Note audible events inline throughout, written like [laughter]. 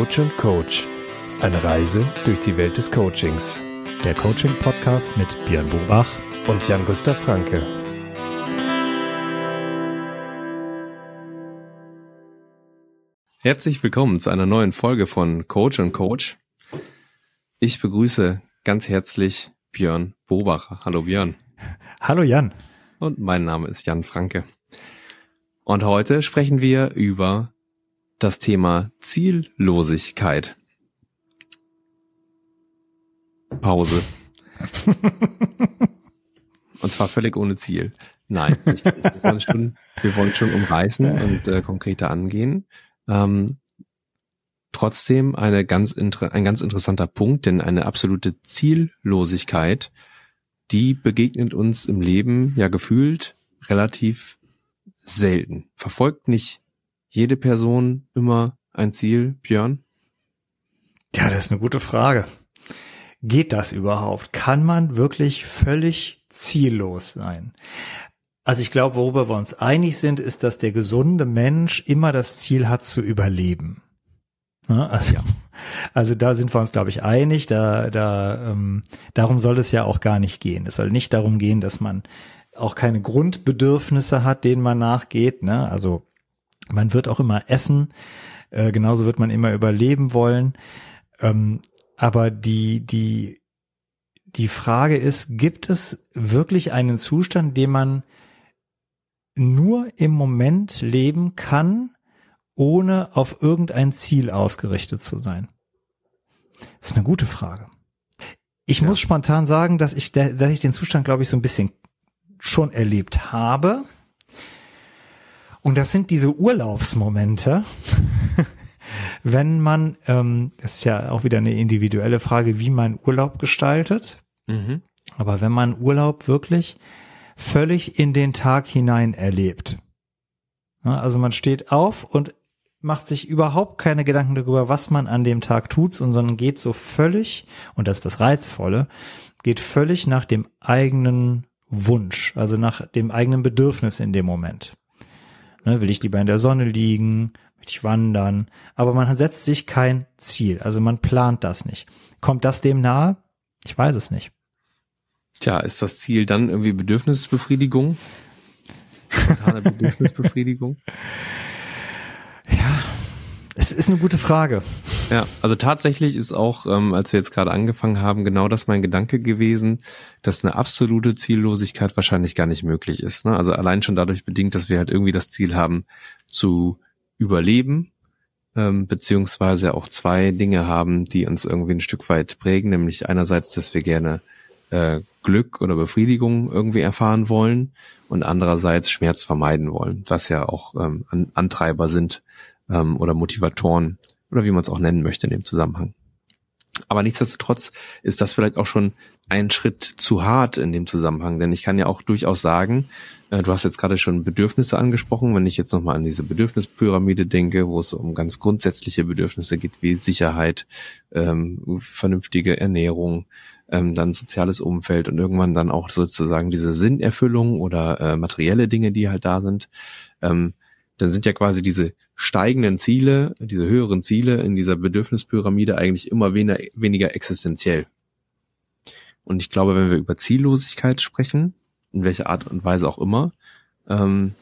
Coach und Coach. Eine Reise durch die Welt des Coachings. Der Coaching-Podcast mit Björn Bobach und Jan-Gustav Franke. Herzlich willkommen zu einer neuen Folge von Coach und Coach. Ich begrüße ganz herzlich Björn Bobach. Hallo Björn. Hallo Jan. Und mein Name ist Jan Franke. Und heute sprechen wir über das Thema Ziellosigkeit. Pause. [laughs] und zwar völlig ohne Ziel. Nein, nicht, wir, wollen schon, wir wollen schon umreißen und äh, konkreter angehen. Ähm, trotzdem eine ganz ein ganz interessanter Punkt, denn eine absolute Ziellosigkeit, die begegnet uns im Leben ja gefühlt relativ selten. Verfolgt nicht jede Person immer ein Ziel, Björn? Ja, das ist eine gute Frage. Geht das überhaupt? Kann man wirklich völlig ziellos sein? Also ich glaube, worüber wir uns einig sind, ist, dass der gesunde Mensch immer das Ziel hat zu überleben. Also, ja. also da sind wir uns, glaube ich, einig. Da, da, ähm, darum soll es ja auch gar nicht gehen. Es soll nicht darum gehen, dass man auch keine Grundbedürfnisse hat, denen man nachgeht. Ne? Also man wird auch immer essen, äh, genauso wird man immer überleben wollen. Ähm, aber die, die, die Frage ist, gibt es wirklich einen Zustand, den man nur im Moment leben kann, ohne auf irgendein Ziel ausgerichtet zu sein? Das ist eine gute Frage. Ich ja. muss spontan sagen, dass ich, dass ich den Zustand, glaube ich, so ein bisschen schon erlebt habe. Und das sind diese Urlaubsmomente, [laughs] wenn man, ähm, das ist ja auch wieder eine individuelle Frage, wie man Urlaub gestaltet. Mhm. Aber wenn man Urlaub wirklich völlig in den Tag hinein erlebt. Also man steht auf und macht sich überhaupt keine Gedanken darüber, was man an dem Tag tut, sondern geht so völlig, und das ist das Reizvolle, geht völlig nach dem eigenen Wunsch, also nach dem eigenen Bedürfnis in dem Moment. Ne, will ich lieber in der Sonne liegen? Möchte ich wandern? Aber man setzt sich kein Ziel. Also man plant das nicht. Kommt das dem nahe? Ich weiß es nicht. Tja, ist das Ziel dann irgendwie Bedürfnisbefriedigung? [laughs] Spontane Bedürfnisbefriedigung? [laughs] Es ist eine gute Frage. Ja, also tatsächlich ist auch, ähm, als wir jetzt gerade angefangen haben, genau das mein Gedanke gewesen, dass eine absolute Ziellosigkeit wahrscheinlich gar nicht möglich ist. Ne? Also allein schon dadurch bedingt, dass wir halt irgendwie das Ziel haben zu überleben, ähm, beziehungsweise auch zwei Dinge haben, die uns irgendwie ein Stück weit prägen, nämlich einerseits, dass wir gerne äh, Glück oder Befriedigung irgendwie erfahren wollen und andererseits Schmerz vermeiden wollen, was ja auch ähm, Antreiber sind ähm, oder Motivatoren oder wie man es auch nennen möchte in dem Zusammenhang. Aber nichtsdestotrotz ist das vielleicht auch schon ein Schritt zu hart in dem Zusammenhang, denn ich kann ja auch durchaus sagen, äh, du hast jetzt gerade schon Bedürfnisse angesprochen, wenn ich jetzt nochmal an diese Bedürfnispyramide denke, wo es um ganz grundsätzliche Bedürfnisse geht, wie Sicherheit, ähm, vernünftige Ernährung, ähm, dann soziales Umfeld und irgendwann dann auch sozusagen diese Sinnerfüllung oder äh, materielle Dinge, die halt da sind, ähm, dann sind ja quasi diese steigenden Ziele, diese höheren Ziele in dieser Bedürfnispyramide eigentlich immer weniger, weniger existenziell. Und ich glaube, wenn wir über Ziellosigkeit sprechen, in welcher Art und Weise auch immer, ähm,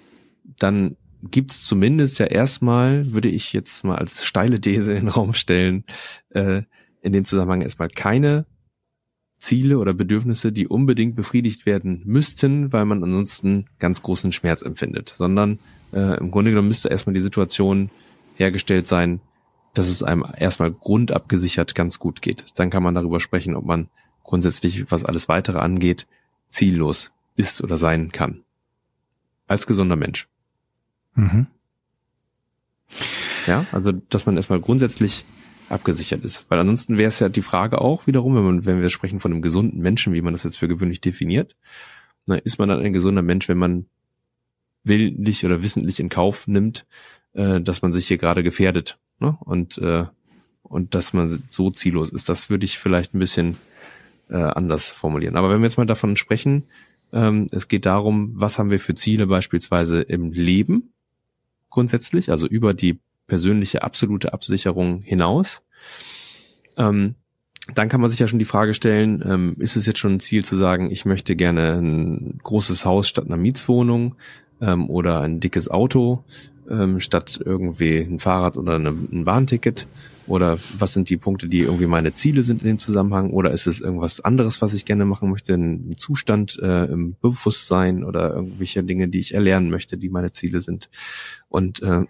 dann gibt es zumindest ja erstmal, würde ich jetzt mal als steile These in den Raum stellen, äh, in dem Zusammenhang erstmal keine Ziele oder Bedürfnisse, die unbedingt befriedigt werden müssten, weil man ansonsten ganz großen Schmerz empfindet, sondern äh, im Grunde genommen müsste erstmal die Situation hergestellt sein, dass es einem erstmal grundabgesichert ganz gut geht. Dann kann man darüber sprechen, ob man grundsätzlich, was alles weitere angeht, ziellos ist oder sein kann. Als gesunder Mensch. Mhm. Ja, also dass man erstmal grundsätzlich abgesichert ist. Weil ansonsten wäre es ja die Frage auch wiederum, wenn, man, wenn wir sprechen von einem gesunden Menschen, wie man das jetzt für gewöhnlich definiert, na, ist man dann ein gesunder Mensch, wenn man willentlich oder wissentlich in Kauf nimmt, äh, dass man sich hier gerade gefährdet ne? und äh, und dass man so ziellos ist. Das würde ich vielleicht ein bisschen äh, anders formulieren. Aber wenn wir jetzt mal davon sprechen, ähm, es geht darum, was haben wir für Ziele beispielsweise im Leben grundsätzlich, also über die persönliche absolute Absicherung hinaus. Ähm, dann kann man sich ja schon die Frage stellen, ähm, ist es jetzt schon ein Ziel zu sagen, ich möchte gerne ein großes Haus statt einer Mietswohnung ähm, oder ein dickes Auto ähm, statt irgendwie ein Fahrrad oder eine, ein Bahnticket? Oder was sind die Punkte, die irgendwie meine Ziele sind in dem Zusammenhang? Oder ist es irgendwas anderes, was ich gerne machen möchte? Ein Zustand äh, im Bewusstsein oder irgendwelche Dinge, die ich erlernen möchte, die meine Ziele sind? Und äh,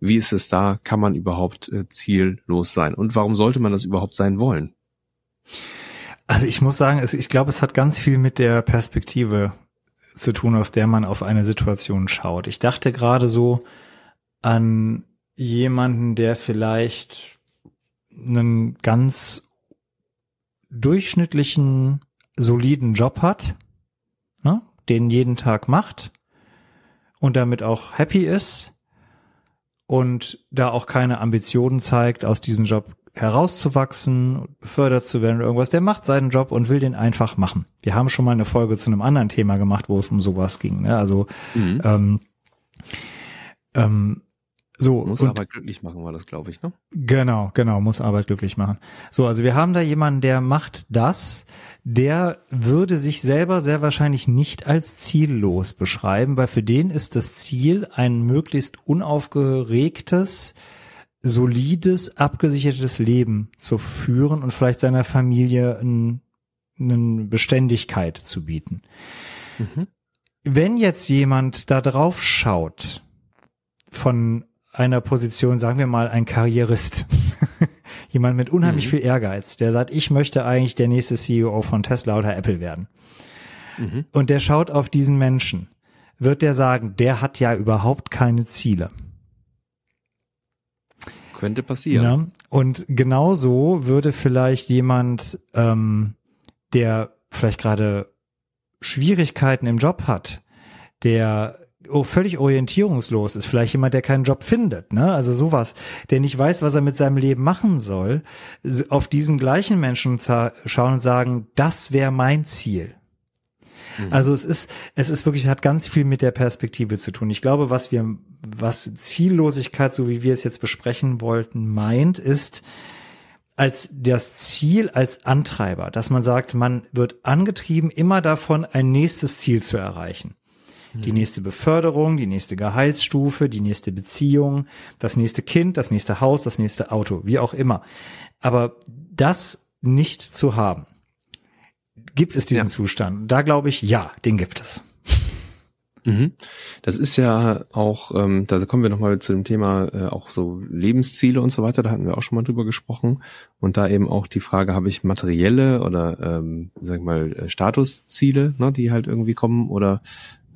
wie ist es da? Kann man überhaupt äh, ziellos sein? Und warum sollte man das überhaupt sein wollen? Also ich muss sagen, ich glaube, es hat ganz viel mit der Perspektive zu tun, aus der man auf eine Situation schaut. Ich dachte gerade so an jemanden, der vielleicht einen ganz durchschnittlichen, soliden Job hat, ne, den jeden Tag macht und damit auch happy ist und da auch keine Ambitionen zeigt, aus diesem Job herauszuwachsen, befördert zu werden oder irgendwas. Der macht seinen Job und will den einfach machen. Wir haben schon mal eine Folge zu einem anderen Thema gemacht, wo es um sowas ging. Ne? Also mhm. ähm, ähm, so, muss Arbeit glücklich machen, war das, glaube ich, ne? Genau, genau, muss Arbeit glücklich machen. So, also wir haben da jemanden, der macht das, der würde sich selber sehr wahrscheinlich nicht als ziellos beschreiben, weil für den ist das Ziel ein möglichst unaufgeregtes, solides, abgesichertes Leben zu führen und vielleicht seiner Familie eine Beständigkeit zu bieten. Mhm. Wenn jetzt jemand da drauf schaut, von einer Position, sagen wir mal, ein Karrierist, [laughs] jemand mit unheimlich mhm. viel Ehrgeiz, der sagt, ich möchte eigentlich der nächste CEO von Tesla oder Apple werden. Mhm. Und der schaut auf diesen Menschen, wird der sagen, der hat ja überhaupt keine Ziele. Könnte passieren. Ja? Und genauso würde vielleicht jemand, ähm, der vielleicht gerade Schwierigkeiten im Job hat, der völlig orientierungslos ist, vielleicht jemand, der keinen Job findet, ne? Also sowas, der nicht weiß, was er mit seinem Leben machen soll, auf diesen gleichen Menschen schauen und sagen, das wäre mein Ziel. Mhm. Also es ist, es ist wirklich, hat ganz viel mit der Perspektive zu tun. Ich glaube, was wir, was Ziellosigkeit, so wie wir es jetzt besprechen wollten, meint, ist, als das Ziel als Antreiber, dass man sagt, man wird angetrieben, immer davon ein nächstes Ziel zu erreichen. Die mhm. nächste Beförderung, die nächste Gehaltsstufe, die nächste Beziehung, das nächste Kind, das nächste Haus, das nächste Auto, wie auch immer. Aber das nicht zu haben, gibt es diesen ja. Zustand? Da glaube ich, ja, den gibt es. Mhm. Das ist ja auch, ähm, da kommen wir nochmal zu dem Thema äh, auch so Lebensziele und so weiter, da hatten wir auch schon mal drüber gesprochen. Und da eben auch die Frage, habe ich materielle oder ähm, sag ich mal äh, Statusziele, ne, die halt irgendwie kommen, oder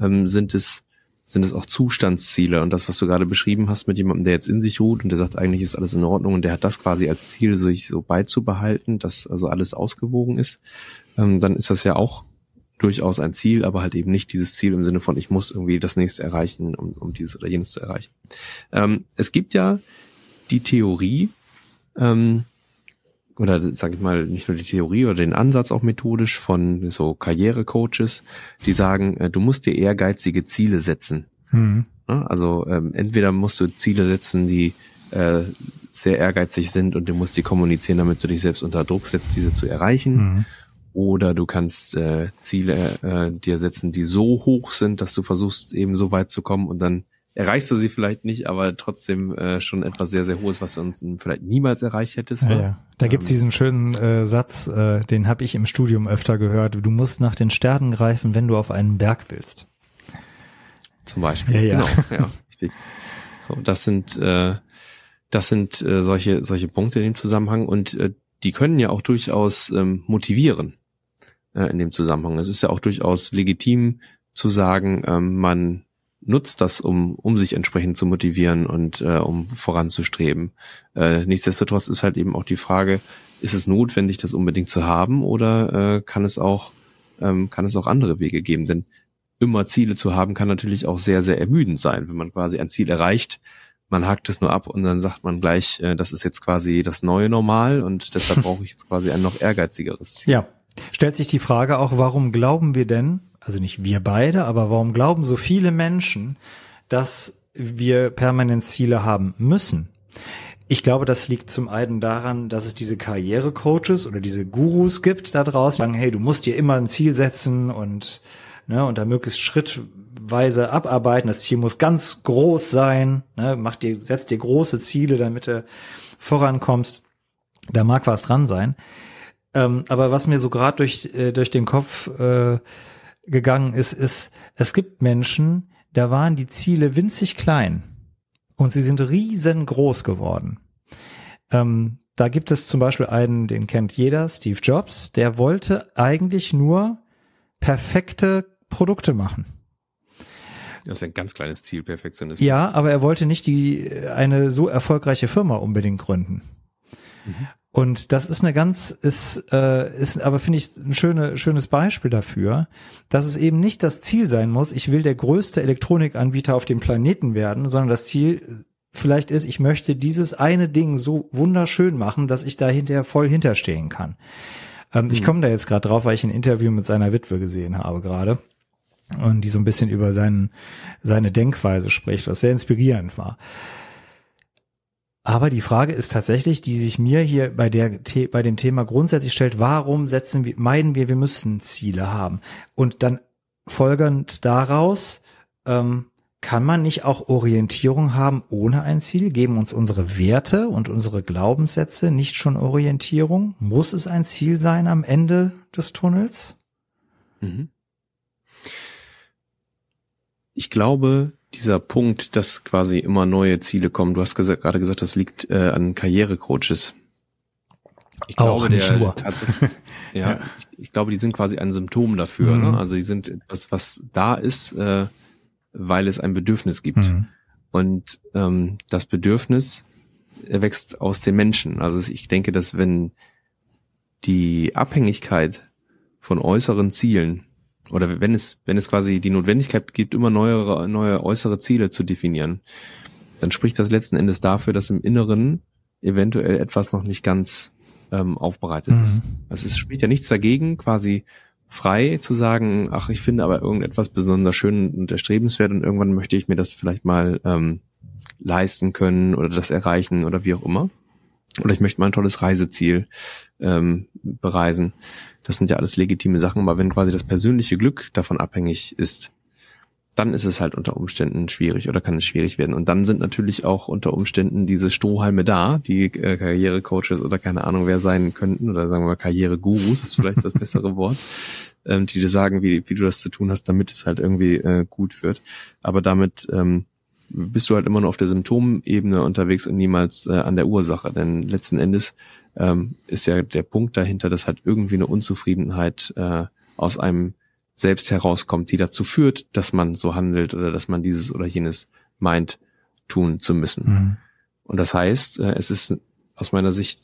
ähm, sind es sind es auch Zustandsziele und das, was du gerade beschrieben hast mit jemandem, der jetzt in sich ruht und der sagt, eigentlich ist alles in Ordnung und der hat das quasi als Ziel, sich so beizubehalten, dass also alles ausgewogen ist, ähm, dann ist das ja auch durchaus ein Ziel, aber halt eben nicht dieses Ziel im Sinne von, ich muss irgendwie das nächste erreichen, um, um dieses oder jenes zu erreichen. Ähm, es gibt ja die Theorie, ähm, oder sage ich mal, nicht nur die Theorie oder den Ansatz auch methodisch von so Karrierecoaches, die sagen, äh, du musst dir ehrgeizige Ziele setzen. Mhm. Also ähm, entweder musst du Ziele setzen, die äh, sehr ehrgeizig sind und du musst die kommunizieren, damit du dich selbst unter Druck setzt, diese zu erreichen. Mhm. Oder du kannst äh, Ziele äh, dir setzen, die so hoch sind, dass du versuchst, eben so weit zu kommen und dann erreichst du sie vielleicht nicht, aber trotzdem äh, schon etwas sehr, sehr Hohes, was du uns vielleicht niemals erreicht hättest. Ja, ne? ja. Da ähm. gibt's diesen schönen äh, Satz, äh, den habe ich im Studium öfter gehört. Du musst nach den Sternen greifen, wenn du auf einen Berg willst. Zum Beispiel. Ja, ja. Genau, ja, [laughs] richtig. So, das sind äh, das sind äh, solche solche Punkte in dem Zusammenhang und äh, die können ja auch durchaus ähm, motivieren äh, in dem Zusammenhang. Es ist ja auch durchaus legitim zu sagen, ähm, man nutzt das, um, um sich entsprechend zu motivieren und äh, um voranzustreben. Äh, nichtsdestotrotz ist halt eben auch die Frage, ist es notwendig, das unbedingt zu haben oder äh, kann es auch ähm, kann es auch andere Wege geben? Denn immer Ziele zu haben kann natürlich auch sehr sehr ermüdend sein, wenn man quasi ein Ziel erreicht. Man hakt es nur ab und dann sagt man gleich, äh, das ist jetzt quasi das neue Normal und deshalb [laughs] brauche ich jetzt quasi ein noch ehrgeizigeres Ziel. Ja, stellt sich die Frage auch, warum glauben wir denn, also nicht wir beide, aber warum glauben so viele Menschen, dass wir permanent Ziele haben müssen. Ich glaube, das liegt zum einen daran, dass es diese Karrierecoaches oder diese Gurus gibt da draußen, die sagen, hey, du musst dir immer ein Ziel setzen und, ne, und da möglichst schrittweise abarbeiten. Das Ziel muss ganz groß sein, ne, mach dir, setz dir große Ziele, damit du vorankommst. Da mag was dran sein. Ähm, aber was mir so gerade durch, äh, durch den Kopf äh, gegangen ist, ist, es gibt Menschen, da waren die Ziele winzig klein und sie sind riesengroß geworden. Ähm, da gibt es zum Beispiel einen, den kennt jeder, Steve Jobs, der wollte eigentlich nur perfekte Produkte machen. Das ist ein ganz kleines Ziel, Perfektionismus. Ja, aber er wollte nicht die eine so erfolgreiche Firma unbedingt gründen. Mhm. Und das ist eine ganz, ist, äh, ist aber finde ich ein schöne, schönes Beispiel dafür, dass es eben nicht das Ziel sein muss, ich will der größte Elektronikanbieter auf dem Planeten werden, sondern das Ziel vielleicht ist, ich möchte dieses eine Ding so wunderschön machen, dass ich da hinterher voll hinterstehen kann. Ähm, hm. Ich komme da jetzt gerade drauf, weil ich ein Interview mit seiner Witwe gesehen habe gerade und die so ein bisschen über seinen, seine Denkweise spricht, was sehr inspirierend war. Aber die Frage ist tatsächlich, die sich mir hier bei der bei dem Thema grundsätzlich stellt: Warum setzen wir meiden wir, wir müssen Ziele haben? Und dann folgend daraus ähm, kann man nicht auch Orientierung haben ohne ein Ziel? Geben uns unsere Werte und unsere Glaubenssätze nicht schon Orientierung? Muss es ein Ziel sein am Ende des Tunnels? Mhm. Ich glaube, dieser Punkt, dass quasi immer neue Ziele kommen. Du hast gesagt, gerade gesagt, das liegt äh, an Karrierecoaches. Ich Auch glaube, nicht der, nur. [laughs] ja, ja. Ich, ich, glaube, die sind quasi ein Symptom dafür. Ne? Mhm. Ne? Also die sind etwas, was da ist, äh, weil es ein Bedürfnis gibt. Mhm. Und ähm, das Bedürfnis erwächst aus den Menschen. Also ich denke, dass wenn die Abhängigkeit von äußeren Zielen oder wenn es, wenn es quasi die Notwendigkeit gibt, immer neue, neue äußere Ziele zu definieren, dann spricht das letzten Endes dafür, dass im Inneren eventuell etwas noch nicht ganz ähm, aufbereitet mhm. ist. Also es spricht ja nichts dagegen, quasi frei zu sagen, ach, ich finde aber irgendetwas besonders schön und erstrebenswert und irgendwann möchte ich mir das vielleicht mal ähm, leisten können oder das erreichen oder wie auch immer. Oder ich möchte mal ein tolles Reiseziel ähm, bereisen. Das sind ja alles legitime Sachen, aber wenn quasi das persönliche Glück davon abhängig ist, dann ist es halt unter Umständen schwierig oder kann es schwierig werden. Und dann sind natürlich auch unter Umständen diese Strohhalme da, die äh, Karrierecoaches oder keine Ahnung wer sein könnten, oder sagen wir mal Karrieregurus, ist vielleicht das bessere [laughs] Wort, ähm, die dir sagen, wie, wie du das zu tun hast, damit es halt irgendwie äh, gut wird. Aber damit ähm, bist du halt immer nur auf der Symptomebene unterwegs und niemals äh, an der Ursache. Denn letzten Endes ähm, ist ja der Punkt dahinter, dass halt irgendwie eine Unzufriedenheit äh, aus einem selbst herauskommt, die dazu führt, dass man so handelt oder dass man dieses oder jenes meint, tun zu müssen. Mhm. Und das heißt, äh, es ist aus meiner Sicht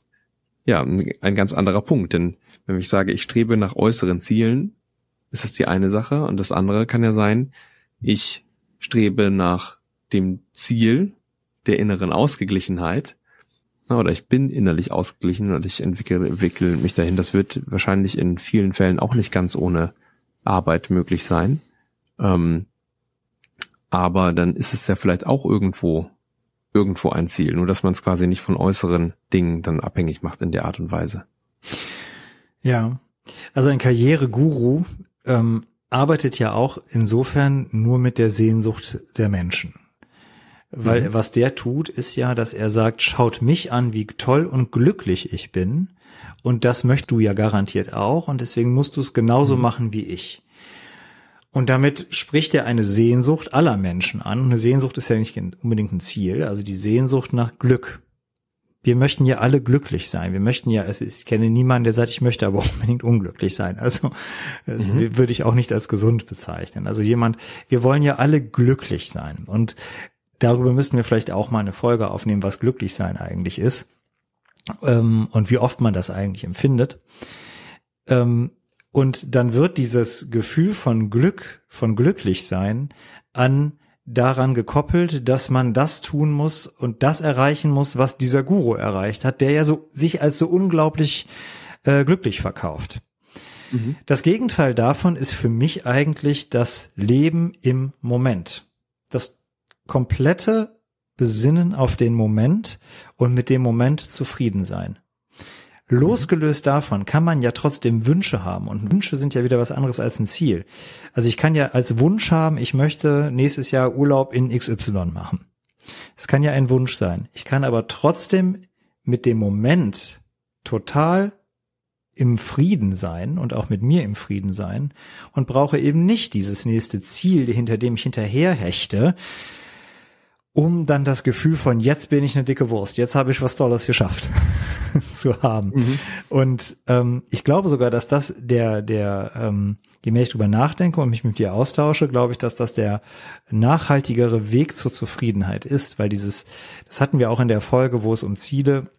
ja ein ganz anderer Punkt. Denn wenn ich sage, ich strebe nach äußeren Zielen, ist das die eine Sache. Und das andere kann ja sein, ich strebe nach dem Ziel der inneren Ausgeglichenheit oder ich bin innerlich ausgeglichen und ich entwickle, entwickle mich dahin. Das wird wahrscheinlich in vielen Fällen auch nicht ganz ohne Arbeit möglich sein. Ähm, aber dann ist es ja vielleicht auch irgendwo irgendwo ein Ziel, nur dass man es quasi nicht von äußeren Dingen dann abhängig macht in der Art und Weise. Ja, also ein Karriereguru ähm, arbeitet ja auch insofern nur mit der Sehnsucht der Menschen. Weil mhm. was der tut, ist ja, dass er sagt, schaut mich an, wie toll und glücklich ich bin. Und das möchtest du ja garantiert auch. Und deswegen musst du es genauso mhm. machen wie ich. Und damit spricht er eine Sehnsucht aller Menschen an. Und eine Sehnsucht ist ja nicht unbedingt ein Ziel. Also die Sehnsucht nach Glück. Wir möchten ja alle glücklich sein. Wir möchten ja, also ich kenne niemanden, der sagt, ich möchte aber [laughs] unbedingt unglücklich sein. Also das mhm. würde ich auch nicht als gesund bezeichnen. Also jemand, wir wollen ja alle glücklich sein. Und darüber müssten wir vielleicht auch mal eine Folge aufnehmen, was glücklich sein eigentlich ist ähm, und wie oft man das eigentlich empfindet. Ähm, und dann wird dieses Gefühl von Glück, von glücklich sein, an daran gekoppelt, dass man das tun muss und das erreichen muss, was dieser Guru erreicht hat, der ja so sich als so unglaublich äh, glücklich verkauft. Mhm. Das Gegenteil davon ist für mich eigentlich das Leben im Moment. Das komplette Besinnen auf den Moment und mit dem Moment zufrieden sein. Losgelöst davon kann man ja trotzdem Wünsche haben und Wünsche sind ja wieder was anderes als ein Ziel. Also ich kann ja als Wunsch haben, ich möchte nächstes Jahr Urlaub in XY machen. Es kann ja ein Wunsch sein. Ich kann aber trotzdem mit dem Moment total im Frieden sein und auch mit mir im Frieden sein und brauche eben nicht dieses nächste Ziel, hinter dem ich hinterher hechte, um dann das Gefühl von jetzt bin ich eine dicke Wurst, jetzt habe ich was Tolles geschafft [laughs] zu haben. Mhm. Und ähm, ich glaube sogar, dass das der, der, ähm, je mehr ich drüber nachdenke und mich mit dir austausche, glaube ich, dass das der nachhaltigere Weg zur Zufriedenheit ist, weil dieses, das hatten wir auch in der Folge, wo es um Ziele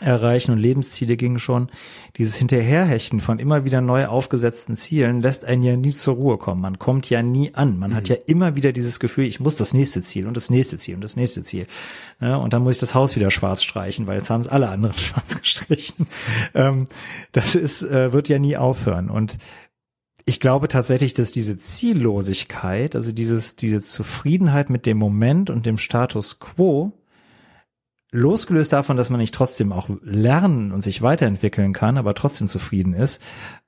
erreichen und Lebensziele ging schon. Dieses Hinterherhechten von immer wieder neu aufgesetzten Zielen lässt einen ja nie zur Ruhe kommen. Man kommt ja nie an. Man mhm. hat ja immer wieder dieses Gefühl, ich muss das nächste Ziel und das nächste Ziel und das nächste Ziel. Ja, und dann muss ich das Haus wieder schwarz streichen, weil jetzt haben es alle anderen [laughs] schwarz gestrichen. Ähm, das ist, äh, wird ja nie aufhören. Und ich glaube tatsächlich, dass diese Ziellosigkeit, also dieses, diese Zufriedenheit mit dem Moment und dem Status quo, losgelöst davon, dass man nicht trotzdem auch lernen und sich weiterentwickeln kann, aber trotzdem zufrieden ist,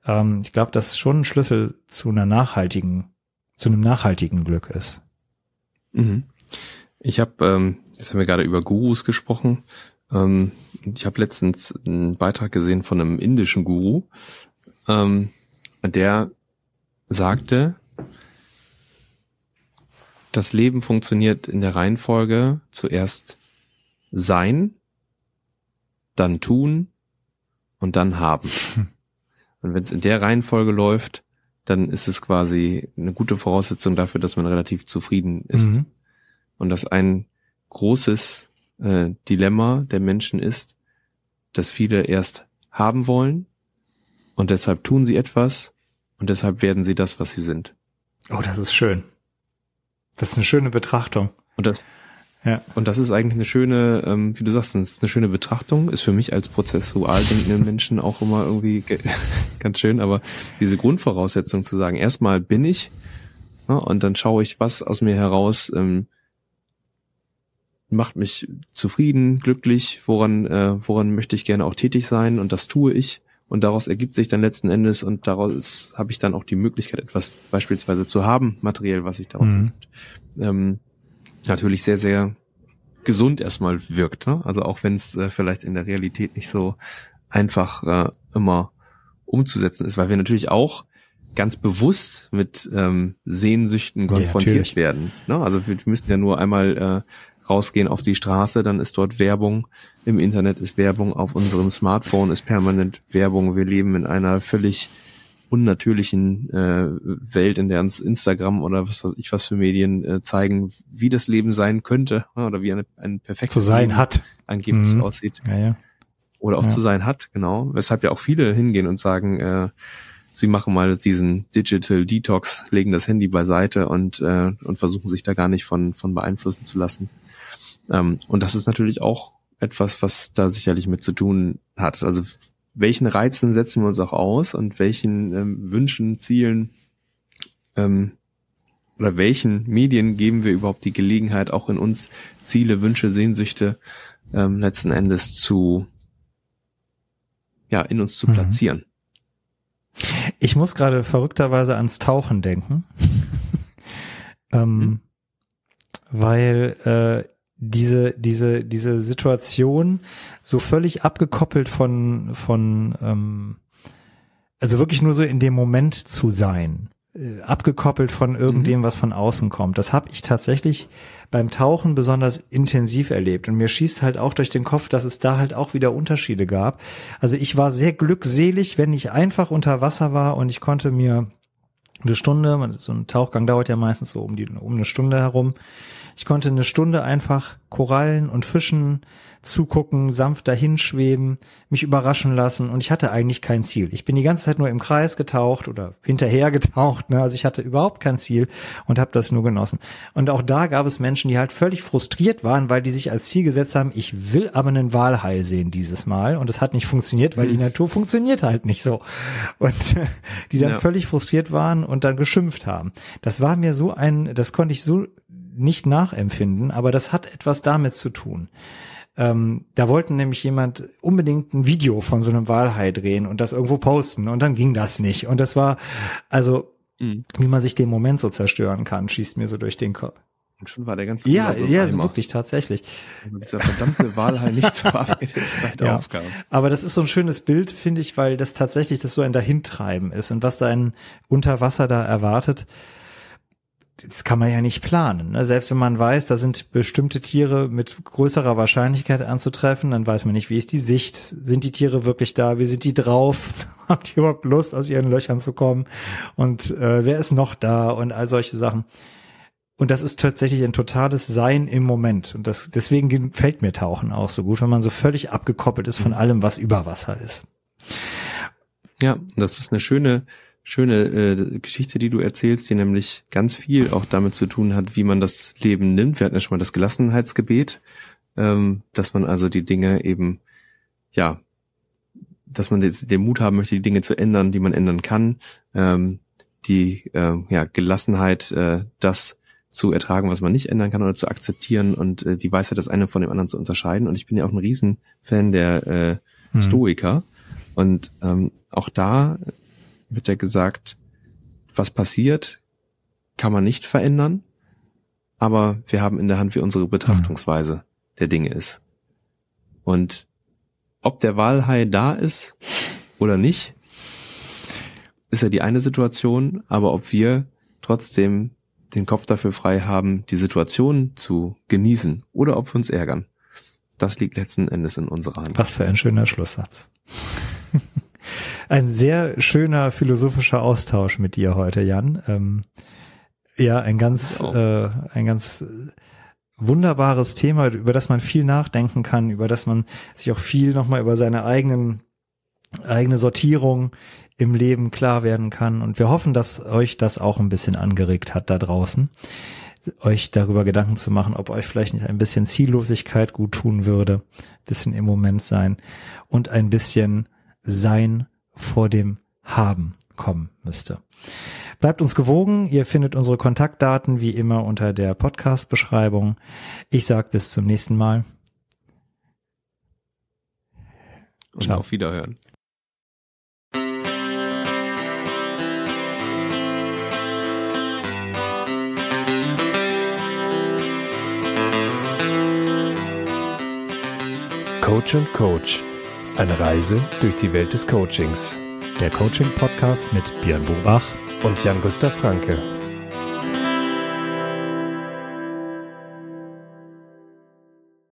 ähm, ich glaube, dass schon ein Schlüssel zu einer nachhaltigen, zu einem nachhaltigen Glück ist. Mhm. Ich habe, ähm, jetzt haben wir gerade über Gurus gesprochen. Ähm, ich habe letztens einen Beitrag gesehen von einem indischen Guru, ähm, der sagte, das Leben funktioniert in der Reihenfolge zuerst sein, dann tun und dann haben. [laughs] Und wenn es in der Reihenfolge läuft, dann ist es quasi eine gute Voraussetzung dafür, dass man relativ zufrieden ist. Mhm. Und dass ein großes äh, Dilemma der Menschen ist, dass viele erst haben wollen und deshalb tun sie etwas und deshalb werden sie das, was sie sind. Oh, das ist schön. Das ist eine schöne Betrachtung. Und das, ja. Und das ist eigentlich eine schöne, ähm, wie du sagst, das ist eine schöne Betrachtung, ist für mich als prozessual denkenden Menschen auch immer irgendwie [laughs] ganz schön, aber diese Grundvoraussetzung zu sagen, erstmal bin ich ja, und dann schaue ich, was aus mir heraus ähm, macht mich zufrieden, glücklich, woran, äh, woran möchte ich gerne auch tätig sein und das tue ich und daraus ergibt sich dann letzten Endes und daraus habe ich dann auch die Möglichkeit, etwas beispielsweise zu haben, materiell, was sich daraus mhm. ergibt. Ähm, natürlich sehr, sehr gesund erstmal wirkt. Ne? Also auch wenn es äh, vielleicht in der Realität nicht so einfach äh, immer umzusetzen ist, weil wir natürlich auch ganz bewusst mit ähm, Sehnsüchten konfrontiert ja, werden. Ne? Also wir müssen ja nur einmal äh, rausgehen auf die Straße, dann ist dort Werbung, im Internet ist Werbung, auf unserem Smartphone ist permanent Werbung. Wir leben in einer völlig unnatürlichen äh, Welt, in der uns Instagram oder was weiß ich was für Medien äh, zeigen, wie das Leben sein könnte oder wie eine, ein perfektes zu sein Leben hat angeblich mhm. aussieht. Ja, ja. Oder auch ja. zu sein hat, genau. Weshalb ja auch viele hingehen und sagen, äh, sie machen mal diesen Digital Detox, legen das Handy beiseite und, äh, und versuchen sich da gar nicht von, von beeinflussen zu lassen. Ähm, und das ist natürlich auch etwas, was da sicherlich mit zu tun hat. Also welchen Reizen setzen wir uns auch aus und welchen ähm, Wünschen, Zielen ähm, oder welchen Medien geben wir überhaupt die Gelegenheit, auch in uns Ziele, Wünsche, Sehnsüchte ähm, letzten Endes zu, ja, in uns zu mhm. platzieren. Ich muss gerade verrückterweise ans Tauchen denken. [laughs] ähm, mhm. Weil äh, diese, diese, diese Situation so völlig abgekoppelt von, von ähm, also wirklich nur so in dem Moment zu sein, äh, abgekoppelt von irgendem, mhm. was von außen kommt. Das habe ich tatsächlich beim Tauchen besonders intensiv erlebt. Und mir schießt halt auch durch den Kopf, dass es da halt auch wieder Unterschiede gab. Also ich war sehr glückselig, wenn ich einfach unter Wasser war und ich konnte mir eine Stunde, so ein Tauchgang dauert ja meistens so um die um eine Stunde herum, ich konnte eine Stunde einfach Korallen und Fischen zugucken, sanft dahinschweben, mich überraschen lassen und ich hatte eigentlich kein Ziel. Ich bin die ganze Zeit nur im Kreis getaucht oder hinterher getaucht, ne? also ich hatte überhaupt kein Ziel und habe das nur genossen. Und auch da gab es Menschen, die halt völlig frustriert waren, weil die sich als Ziel gesetzt haben, ich will aber einen Walhai sehen dieses Mal und es hat nicht funktioniert, weil die mhm. Natur funktioniert halt nicht so. Und [laughs] die dann ja. völlig frustriert waren und dann geschimpft haben. Das war mir so ein, das konnte ich so nicht nachempfinden, aber das hat etwas damit zu tun. Ähm, da wollten nämlich jemand unbedingt ein Video von so einem Walhai drehen und das irgendwo posten und dann ging das nicht. Und das war, also, mhm. wie man sich den Moment so zerstören kann, schießt mir so durch den Kopf. Und schon war der ganze Ja, ja, so wirklich tatsächlich. dieser verdammte Walhai nicht zur [laughs] verabredeten Zeit ja. Aber das ist so ein schönes Bild, finde ich, weil das tatsächlich das so ein Dahintreiben ist und was da ein Unterwasser da erwartet das kann man ja nicht planen. Ne? Selbst wenn man weiß, da sind bestimmte Tiere mit größerer Wahrscheinlichkeit anzutreffen, dann weiß man nicht, wie ist die Sicht, sind die Tiere wirklich da, wie sind die drauf, [laughs] haben die überhaupt Lust, aus ihren Löchern zu kommen und äh, wer ist noch da und all solche Sachen. Und das ist tatsächlich ein totales Sein im Moment. Und das, deswegen fällt mir Tauchen auch so gut, wenn man so völlig abgekoppelt ist von mhm. allem, was über Wasser ist. Ja, das ist eine schöne, schöne äh, Geschichte, die du erzählst, die nämlich ganz viel auch damit zu tun hat, wie man das Leben nimmt. Wir hatten ja schon mal das Gelassenheitsgebet, ähm, dass man also die Dinge eben, ja, dass man jetzt den Mut haben möchte, die Dinge zu ändern, die man ändern kann, ähm, die äh, ja, Gelassenheit, äh, das zu ertragen, was man nicht ändern kann oder zu akzeptieren und äh, die Weisheit, das eine von dem anderen zu unterscheiden. Und ich bin ja auch ein Riesenfan der äh, hm. Stoiker. Und ähm, auch da wird ja gesagt, was passiert, kann man nicht verändern, aber wir haben in der Hand, wie unsere Betrachtungsweise der Dinge ist. Und ob der Walhai da ist oder nicht, ist ja die eine Situation, aber ob wir trotzdem den Kopf dafür frei haben, die Situation zu genießen oder ob wir uns ärgern, das liegt letzten Endes in unserer Hand. Was für ein schöner Schlusssatz [laughs] ein sehr schöner philosophischer Austausch mit dir heute, Jan. Ähm, ja, ein ganz, oh. äh, ein ganz wunderbares Thema, über das man viel nachdenken kann, über das man sich auch viel nochmal über seine eigenen, eigene Sortierung im Leben klar werden kann. Und wir hoffen, dass euch das auch ein bisschen angeregt hat da draußen, euch darüber Gedanken zu machen, ob euch vielleicht nicht ein bisschen Ziellosigkeit gut tun würde, bisschen im Moment sein und ein bisschen sein vor dem Haben kommen müsste. Bleibt uns gewogen. Ihr findet unsere Kontaktdaten wie immer unter der Podcast-Beschreibung. Ich sag bis zum nächsten Mal. Und Ciao. auf Wiederhören. Coach und Coach eine Reise durch die Welt des Coachings. Der Coaching-Podcast mit Björn Bobach und Jan-Gustav Franke.